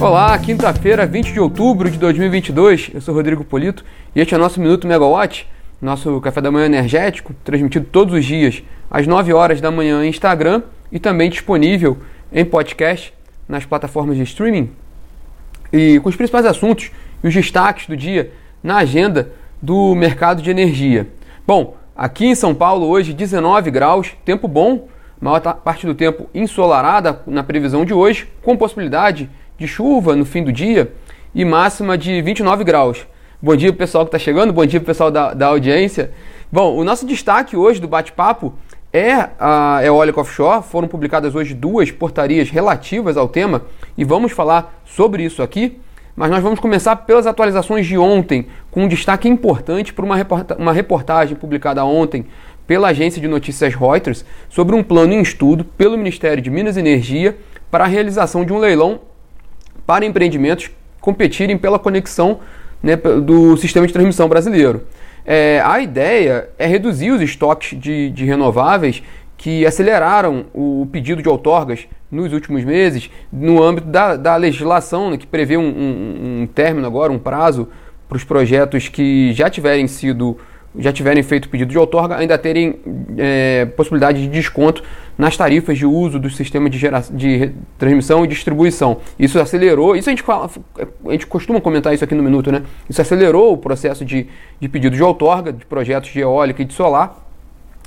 Olá, quinta-feira, 20 de outubro de 2022. Eu sou Rodrigo Polito e este é o nosso Minuto Megawatt, nosso café da manhã energético, transmitido todos os dias às 9 horas da manhã em Instagram e também disponível em podcast nas plataformas de streaming. E com os principais assuntos e os destaques do dia na agenda do mercado de energia. Bom, aqui em São Paulo hoje 19 graus, tempo bom, maior parte do tempo ensolarada na previsão de hoje, com possibilidade de chuva no fim do dia e máxima de 29 graus. Bom dia pessoal que está chegando, bom dia pessoal da, da audiência. Bom, o nosso destaque hoje do bate-papo é a eólica offshore. Foram publicadas hoje duas portarias relativas ao tema e vamos falar sobre isso aqui. Mas nós vamos começar pelas atualizações de ontem, com um destaque importante para uma reportagem publicada ontem pela agência de notícias Reuters sobre um plano em estudo pelo Ministério de Minas e Energia para a realização de um leilão para empreendimentos competirem pela conexão né, do sistema de transmissão brasileiro. É, a ideia é reduzir os estoques de, de renováveis que aceleraram o pedido de outorgas nos últimos meses, no âmbito da, da legislação, né, que prevê um, um, um término agora, um prazo para os projetos que já tiverem sido já tiverem feito pedido de outorga, ainda terem é, possibilidade de desconto nas tarifas de uso do sistema de, gera, de transmissão e distribuição. Isso acelerou, isso a gente, fala, a gente costuma comentar isso aqui no Minuto, né? Isso acelerou o processo de, de pedido de outorga de projetos de eólica e de solar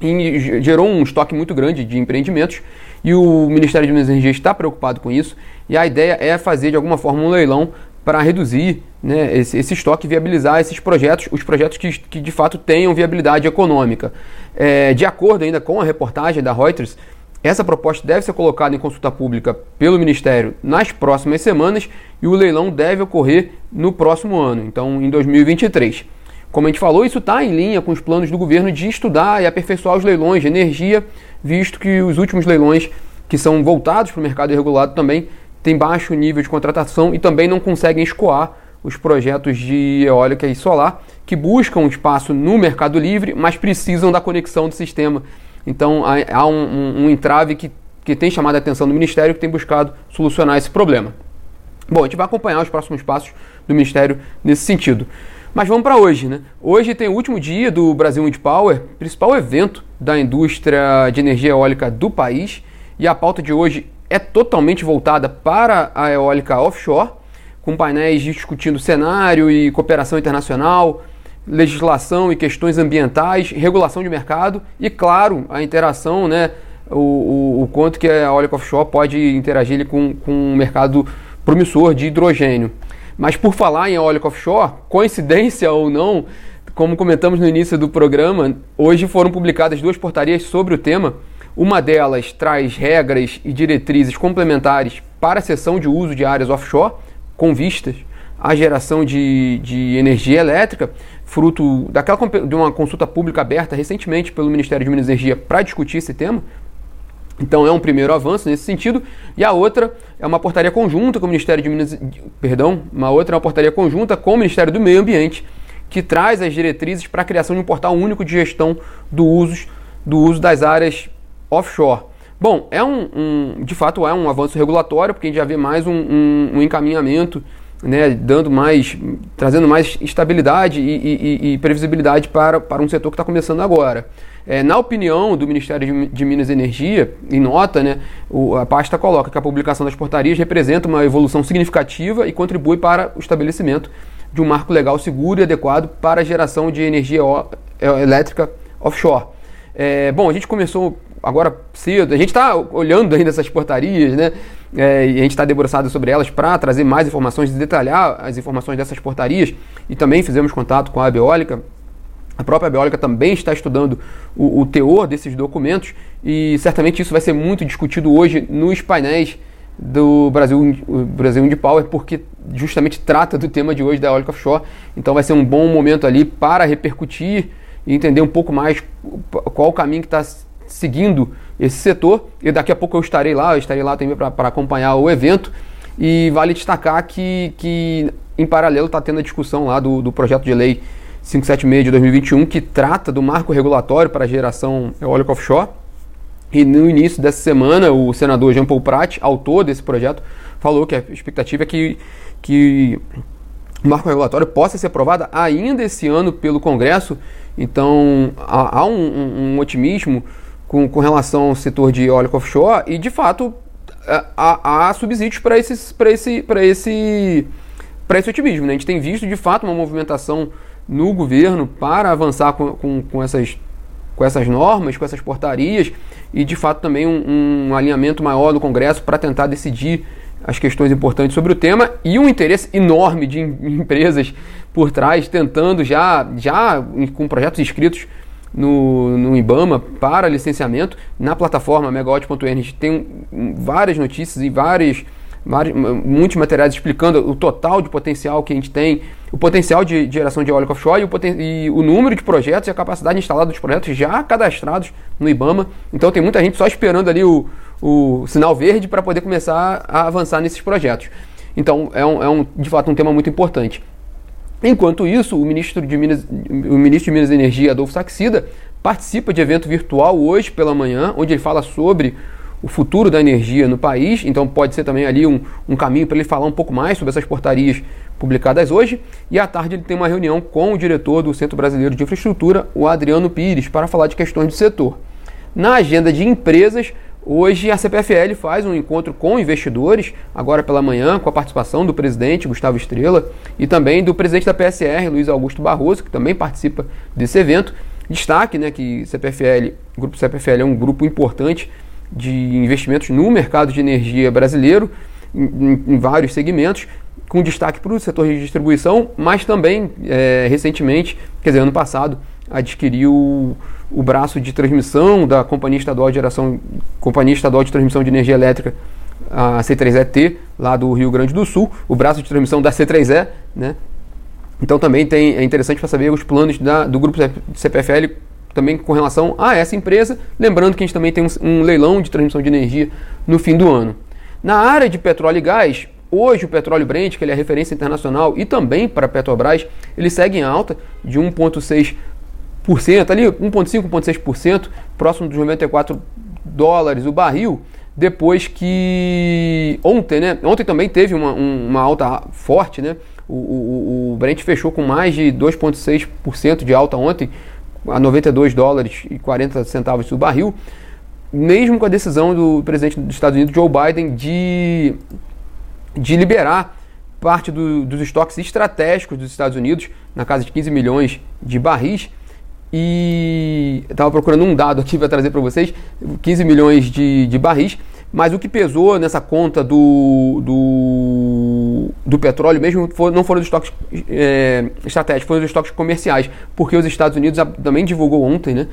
e gerou um estoque muito grande de empreendimentos e o Ministério de Minas e Energia está preocupado com isso e a ideia é fazer de alguma forma um leilão para reduzir né, esse, esse, estoque viabilizar esses projetos, os projetos que, que de fato tenham viabilidade econômica. É, de acordo ainda com a reportagem da Reuters, essa proposta deve ser colocada em consulta pública pelo Ministério nas próximas semanas e o leilão deve ocorrer no próximo ano, então em 2023. Como a gente falou, isso está em linha com os planos do governo de estudar e aperfeiçoar os leilões de energia, visto que os últimos leilões que são voltados para o mercado regulado também têm baixo nível de contratação e também não conseguem escoar os projetos de eólica e solar que buscam espaço no mercado livre, mas precisam da conexão do sistema. Então há um, um, um entrave que, que tem chamado a atenção do Ministério que tem buscado solucionar esse problema. Bom, a gente vai acompanhar os próximos passos do Ministério nesse sentido. Mas vamos para hoje, né? Hoje tem o último dia do Brasil Wind Power, principal evento da indústria de energia eólica do país, e a pauta de hoje é totalmente voltada para a eólica offshore, com painéis discutindo cenário e cooperação internacional, legislação e questões ambientais, regulação de mercado e, claro, a interação, né, o, o, o quanto que a eólica offshore pode interagir com, com um mercado promissor de hidrogênio. Mas por falar em eólica offshore, coincidência ou não, como comentamos no início do programa, hoje foram publicadas duas portarias sobre o tema uma delas traz regras e diretrizes complementares para a cessão de uso de áreas offshore, com vistas à geração de, de energia elétrica, fruto daquela, de uma consulta pública aberta recentemente pelo Ministério de Minas e Energia para discutir esse tema. Então é um primeiro avanço nesse sentido. E a outra é uma portaria conjunta com o Ministério de Minas, perdão, uma outra é uma portaria conjunta com o Ministério do Meio Ambiente, que traz as diretrizes para a criação de um portal único de gestão do uso, do uso das áreas offshore. Bom, é um, um, de fato é um avanço regulatório, porque a gente já vê mais um, um, um encaminhamento, né, dando mais, trazendo mais estabilidade e, e, e previsibilidade para, para um setor que está começando agora. É, na opinião do Ministério de, Minas e Energia, em nota, né, o, a pasta coloca que a publicação das portarias representa uma evolução significativa e contribui para o estabelecimento de um marco legal seguro e adequado para a geração de energia elétrica offshore. É, bom, a gente começou agora cedo. A gente está olhando ainda essas portarias, né? É, e a gente está debruçado sobre elas para trazer mais informações, detalhar as informações dessas portarias. E também fizemos contato com a Abeólica. A própria Abeólica também está estudando o, o teor desses documentos e certamente isso vai ser muito discutido hoje nos painéis do Brasil, Brasil Wind Power, porque justamente trata do tema de hoje da eólica offshore. Então vai ser um bom momento ali para repercutir e entender um pouco mais qual o caminho que está seguindo esse setor. E daqui a pouco eu estarei lá, eu estarei lá também para acompanhar o evento. E vale destacar que, que em paralelo está tendo a discussão lá do, do projeto de lei 576 de 2021, que trata do marco regulatório para a geração eólica offshore. E no início dessa semana, o senador Jean Paul Prat, autor desse projeto, falou que a expectativa é que, que o marco regulatório possa ser aprovado ainda esse ano pelo Congresso. Então há, há um, um, um, otimismo com, com relação ao setor de óleo offshore e de fato há, há subsídios para esse, esse, esse, esse otimismo. Né? A gente tem visto de fato uma movimentação no governo para avançar com, com, com essas com essas normas, com essas portarias e de fato também um, um alinhamento maior do Congresso para tentar decidir as questões importantes sobre o tema e um interesse enorme de empresas por trás, tentando já, já com projetos inscritos no, no IBAMA para licenciamento. Na plataforma gente tem várias notícias e várias, vários, muitos materiais explicando o total de potencial que a gente tem, o potencial de, geração de óleo offshore e o, e o número de projetos e a capacidade instalada dos projetos já cadastrados no IBAMA. Então tem muita gente só esperando ali o, o sinal verde para poder começar a avançar nesses projetos. Então, é, um, é um, de fato um tema muito importante. Enquanto isso, o ministro de Minas, o ministro de Minas e Energia, Adolfo Saxida, participa de evento virtual hoje pela manhã, onde ele fala sobre o futuro da energia no país. Então, pode ser também ali um, um caminho para ele falar um pouco mais sobre essas portarias publicadas hoje. E à tarde ele tem uma reunião com o diretor do Centro Brasileiro de Infraestrutura, o Adriano Pires, para falar de questões do setor. Na agenda de empresas, Hoje a CPFL faz um encontro com investidores, agora pela manhã, com a participação do presidente Gustavo Estrela e também do presidente da PSR, Luiz Augusto Barroso, que também participa desse evento. Destaque né, que CPFL, o grupo CPFL é um grupo importante de investimentos no mercado de energia brasileiro, em, em vários segmentos, com destaque para o setor de distribuição, mas também é, recentemente, quer dizer, ano passado, adquiriu o braço de transmissão da Companhia Estadual de Geração, Companhia Estadual de Transmissão de Energia Elétrica, a C3ET, lá do Rio Grande do Sul, o braço de transmissão da C3E, né? Então também tem, é interessante para saber os planos da, do grupo CPFL também com relação a essa empresa, lembrando que a gente também tem um, um leilão de transmissão de energia no fim do ano. Na área de petróleo e gás, Hoje o petróleo Brent, que ele é referência internacional e também para a Petrobras, ele segue em alta de 1,6 ali 1,5%, 1,6%, próximo dos 94 dólares o barril, depois que ontem, né? Ontem também teve uma, uma alta forte, né? O, o, o Brent fechou com mais de 2,6% de alta ontem, a 92 dólares e 40 centavos o barril, mesmo com a decisão do presidente dos Estados Unidos, Joe Biden, de, de liberar parte do, dos estoques estratégicos dos Estados Unidos, na casa de 15 milhões de barris, e estava procurando um dado aqui para trazer para vocês, 15 milhões de, de barris, mas o que pesou nessa conta do, do, do petróleo mesmo for, não foram os estoques é, estratégicos, foram os estoques comerciais, porque os Estados Unidos também divulgou ontem, né?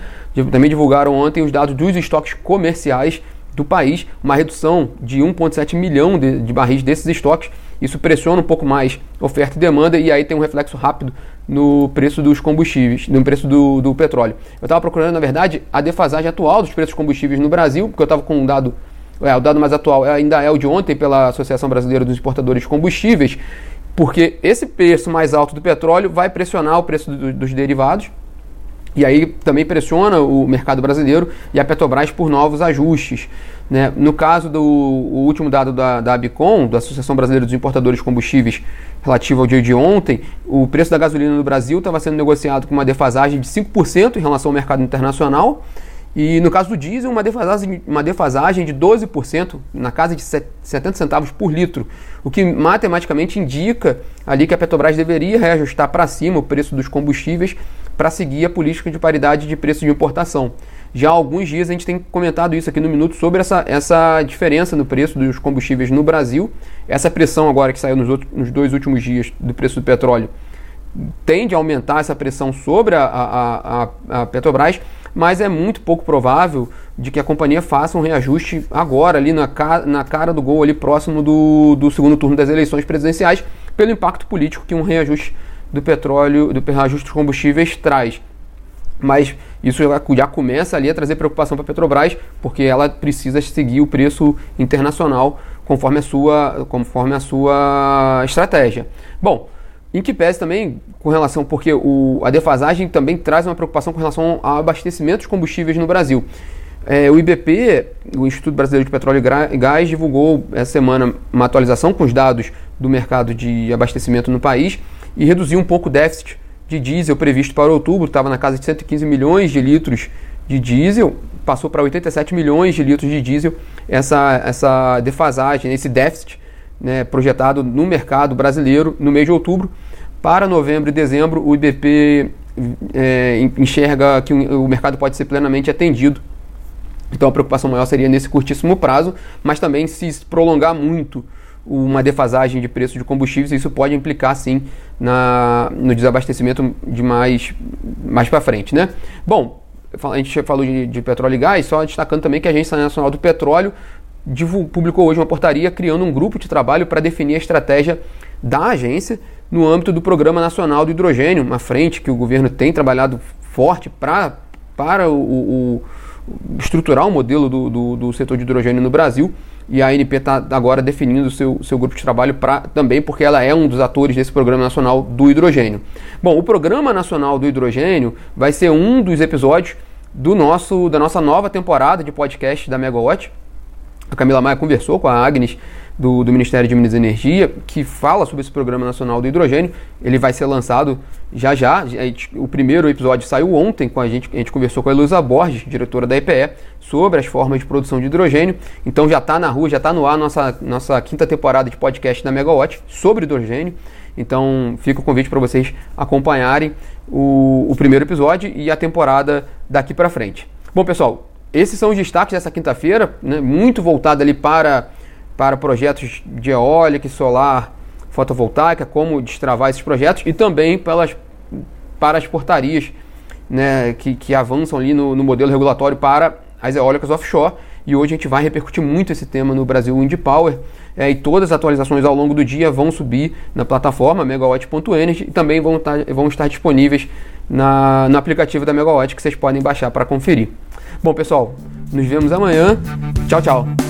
Também divulgaram ontem os dados dos estoques comerciais do país, uma redução de 1,7 milhão de, de barris desses estoques. Isso pressiona um pouco mais oferta e demanda e aí tem um reflexo rápido no preço dos combustíveis, no preço do, do petróleo. Eu estava procurando, na verdade, a defasagem atual dos preços dos combustíveis no Brasil, porque eu estava com um dado, é, o dado mais atual ainda é o de ontem pela Associação Brasileira dos Exportadores de Combustíveis, porque esse preço mais alto do petróleo vai pressionar o preço do, dos derivados, e aí também pressiona o mercado brasileiro e a Petrobras por novos ajustes. Né? No caso do último dado da, da Abicom, da Associação Brasileira dos Importadores de Combustíveis, relativo ao dia de ontem, o preço da gasolina no Brasil estava sendo negociado com uma defasagem de 5% em relação ao mercado internacional. E no caso do diesel, uma defasagem, uma defasagem de 12%, na casa de 70 centavos por litro, o que matematicamente indica ali que a Petrobras deveria reajustar para cima o preço dos combustíveis para seguir a política de paridade de preço de importação. Já há alguns dias a gente tem comentado isso aqui no Minuto sobre essa, essa diferença no preço dos combustíveis no Brasil. Essa pressão agora que saiu nos, outros, nos dois últimos dias do preço do petróleo tende a aumentar essa pressão sobre a, a, a, a Petrobras, mas é muito pouco provável de que a companhia faça um reajuste agora, ali na, na cara do gol, ali próximo do, do segundo turno das eleições presidenciais, pelo impacto político que um reajuste do petróleo, do reajuste dos combustíveis traz. Mas isso já começa ali a trazer preocupação para a Petrobras, porque ela precisa seguir o preço internacional conforme a sua, conforme a sua estratégia. Bom, em que pese também com relação, porque o, a defasagem também traz uma preocupação com relação ao abastecimento de combustíveis no Brasil. É, o IBP, o Instituto Brasileiro de Petróleo e Gás, divulgou essa semana uma atualização com os dados do mercado de abastecimento no país e reduziu um pouco o déficit de diesel previsto para outubro, estava na casa de 115 milhões de litros de diesel, passou para 87 milhões de litros de diesel essa, essa defasagem, esse déficit né, projetado no mercado brasileiro no mês de outubro. Para novembro e dezembro, o IBP é, enxerga que o mercado pode ser plenamente atendido. Então a preocupação maior seria nesse curtíssimo prazo, mas também se prolongar muito uma defasagem de preço de combustíveis, isso pode implicar sim na, no desabastecimento de mais, mais para frente. Né? Bom, a gente falou de, de, petróleo e gás, só destacando também que a Agência Nacional do Petróleo publicou hoje uma portaria criando um grupo de trabalho para definir a estratégia da agência no âmbito do Programa Nacional do Hidrogênio, uma frente que o governo tem trabalhado forte pra, para o, o, estruturar o modelo do, do, do, setor de hidrogênio no Brasil. E a ANP está agora definindo o seu, seu grupo de trabalho pra, também, porque ela é um dos atores desse Programa Nacional do Hidrogênio. Bom, o Programa Nacional do Hidrogênio vai ser um dos episódios do nosso, da nossa nova temporada de podcast da Megawatt. A Camila Maia conversou com a Agnes do, do, Ministério de Minas e Energia, que fala sobre esse Programa Nacional do Hidrogênio. Ele vai ser lançado já já. O primeiro episódio saiu ontem, com a gente, a gente conversou com a Heloísa Borges, diretora da EPE, sobre as formas de produção de hidrogênio. Então já está na rua, já está no ar nossa, nossa quinta temporada de podcast da Megawatt sobre hidrogênio. Então fica o convite para vocês acompanharem o, o primeiro episódio e a temporada daqui para frente. Bom, pessoal, esses são os destaques dessa quinta-feira, né, muito voltado ali para para projetos de eólica e solar fotovoltaica, como destravar esses projetos e também pelas, para as portarias né, que, que avançam ali no, no modelo regulatório para as eólicas offshore. E hoje a gente vai repercutir muito esse tema no Brasil Wind Power. É, e todas as atualizações ao longo do dia vão subir na plataforma megawatt.energy e também vão, tar, vão estar disponíveis na, no aplicativo da Megawatt que vocês podem baixar para conferir. Bom, pessoal, nos vemos amanhã. Tchau, tchau.